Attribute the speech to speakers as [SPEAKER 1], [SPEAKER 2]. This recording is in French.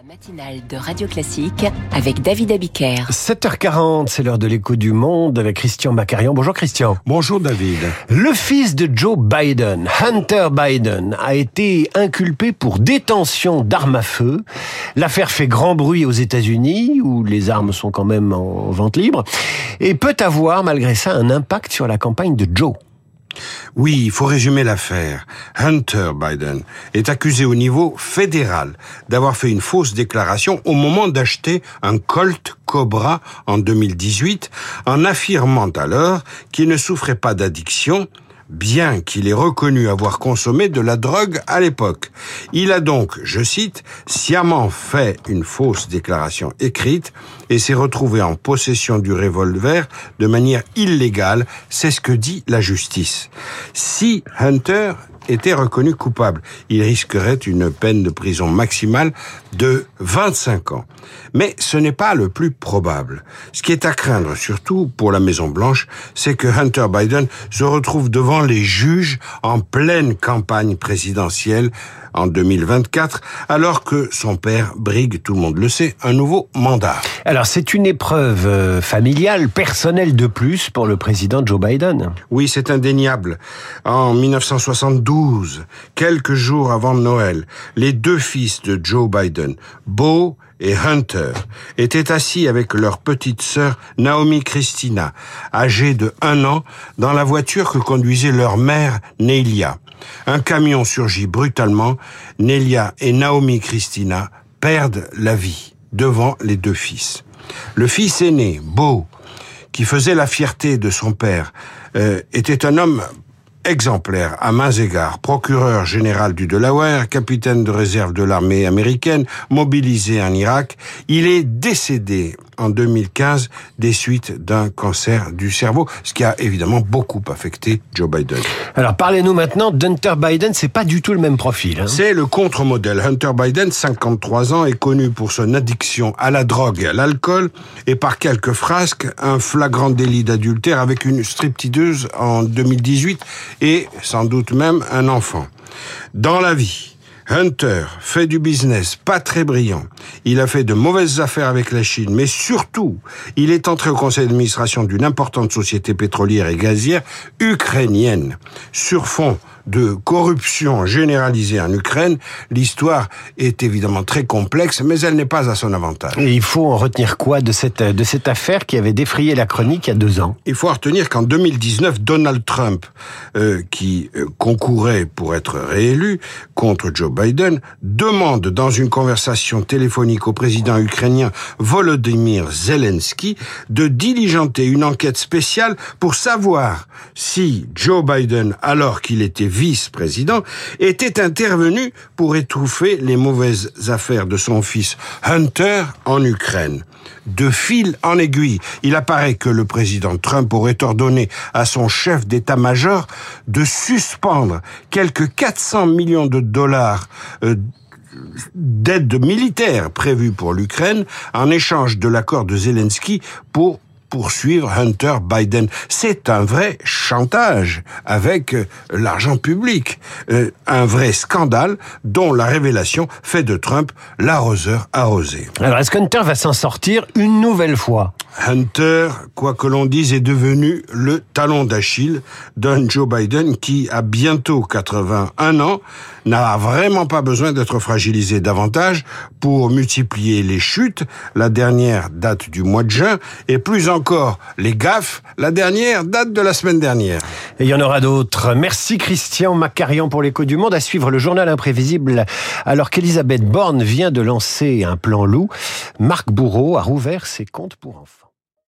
[SPEAKER 1] La matinale de Radio Classique avec David Abiker.
[SPEAKER 2] 7h40, c'est l'heure de l'écho du monde avec Christian Macarian. Bonjour Christian.
[SPEAKER 3] Bonjour David.
[SPEAKER 2] Le fils de Joe Biden, Hunter Biden, a été inculpé pour détention d'armes à feu. L'affaire fait grand bruit aux États-Unis, où les armes sont quand même en vente libre, et peut avoir malgré ça un impact sur la campagne de Joe.
[SPEAKER 3] Oui, il faut résumer l'affaire. Hunter Biden est accusé au niveau fédéral d'avoir fait une fausse déclaration au moment d'acheter un Colt Cobra en 2018 en affirmant alors qu'il ne souffrait pas d'addiction bien qu'il ait reconnu avoir consommé de la drogue à l'époque. Il a donc, je cite, sciemment fait une fausse déclaration écrite et s'est retrouvé en possession du revolver de manière illégale, c'est ce que dit la justice. Si Hunter était reconnu coupable. Il risquerait une peine de prison maximale de 25 ans. Mais ce n'est pas le plus probable. Ce qui est à craindre, surtout pour la Maison Blanche, c'est que Hunter Biden se retrouve devant les juges en pleine campagne présidentielle en 2024, alors que son père brigue, tout le monde le sait, un nouveau mandat.
[SPEAKER 2] Alors c'est une épreuve euh, familiale, personnelle de plus pour le président Joe Biden.
[SPEAKER 3] Oui, c'est indéniable. En 1972, quelques jours avant Noël, les deux fils de Joe Biden, Beau et Hunter, étaient assis avec leur petite sœur Naomi Christina, âgée de un an, dans la voiture que conduisait leur mère Nelia. Un camion surgit brutalement. Nelia et Naomi Christina perdent la vie devant les deux fils. Le fils aîné, Beau, qui faisait la fierté de son père, euh, était un homme exemplaire à mains égards, procureur général du Delaware, capitaine de réserve de l'armée américaine, mobilisé en Irak. Il est décédé en 2015 des suites d'un cancer du cerveau, ce qui a évidemment beaucoup affecté Joe Biden.
[SPEAKER 2] Alors parlez-nous maintenant d'Hunter Biden, c'est pas du tout le même profil. Hein.
[SPEAKER 3] C'est le contre-modèle. Hunter Biden, 53 ans, est connu pour son addiction à la drogue et à l'alcool et par quelques frasques, un flagrant délit d'adultère avec une stripteaseuse en 2018 et sans doute même un enfant. Dans la vie, Hunter fait du business pas très brillant. Il a fait de mauvaises affaires avec la Chine, mais surtout, il est entré au conseil d'administration d'une importante société pétrolière et gazière ukrainienne. Sur fond de corruption généralisée en Ukraine, l'histoire est évidemment très complexe, mais elle n'est pas à son avantage.
[SPEAKER 2] Et il faut en retenir quoi de cette, de cette affaire qui avait défrayé la chronique il y a deux ans?
[SPEAKER 3] Il faut en retenir qu'en 2019, Donald Trump, euh, qui euh, concourait pour être réélu contre Joe Biden, demande dans une conversation téléphonique au président ukrainien Volodymyr Zelensky de diligenter une enquête spéciale pour savoir si Joe Biden, alors qu'il était vice-président, était intervenu pour étouffer les mauvaises affaires de son fils Hunter en Ukraine. De fil en aiguille, il apparaît que le président Trump aurait ordonné à son chef d'état-major de suspendre quelques 400 millions de dollars euh, d'aide militaire prévue pour l'Ukraine en échange de l'accord de Zelensky pour poursuivre Hunter Biden. C'est un vrai chantage avec euh, l'argent public, euh, un vrai scandale dont la révélation fait de Trump l'arroseur arrosé.
[SPEAKER 2] Alors est-ce qu'Hunter va s'en sortir une nouvelle fois?
[SPEAKER 3] Hunter, quoi que l'on dise, est devenu le talon d'Achille d'un Joe Biden qui, a bientôt 81 ans, n'a vraiment pas besoin d'être fragilisé davantage pour multiplier les chutes. La dernière date du mois de juin et plus encore les gaffes. La dernière date de la semaine dernière.
[SPEAKER 2] Et il y en aura d'autres. Merci Christian Macarian pour l'écho du monde. À suivre le journal imprévisible alors qu'Elisabeth Borne vient de lancer un plan loup. Marc Bourreau a rouvert ses comptes pour enfants.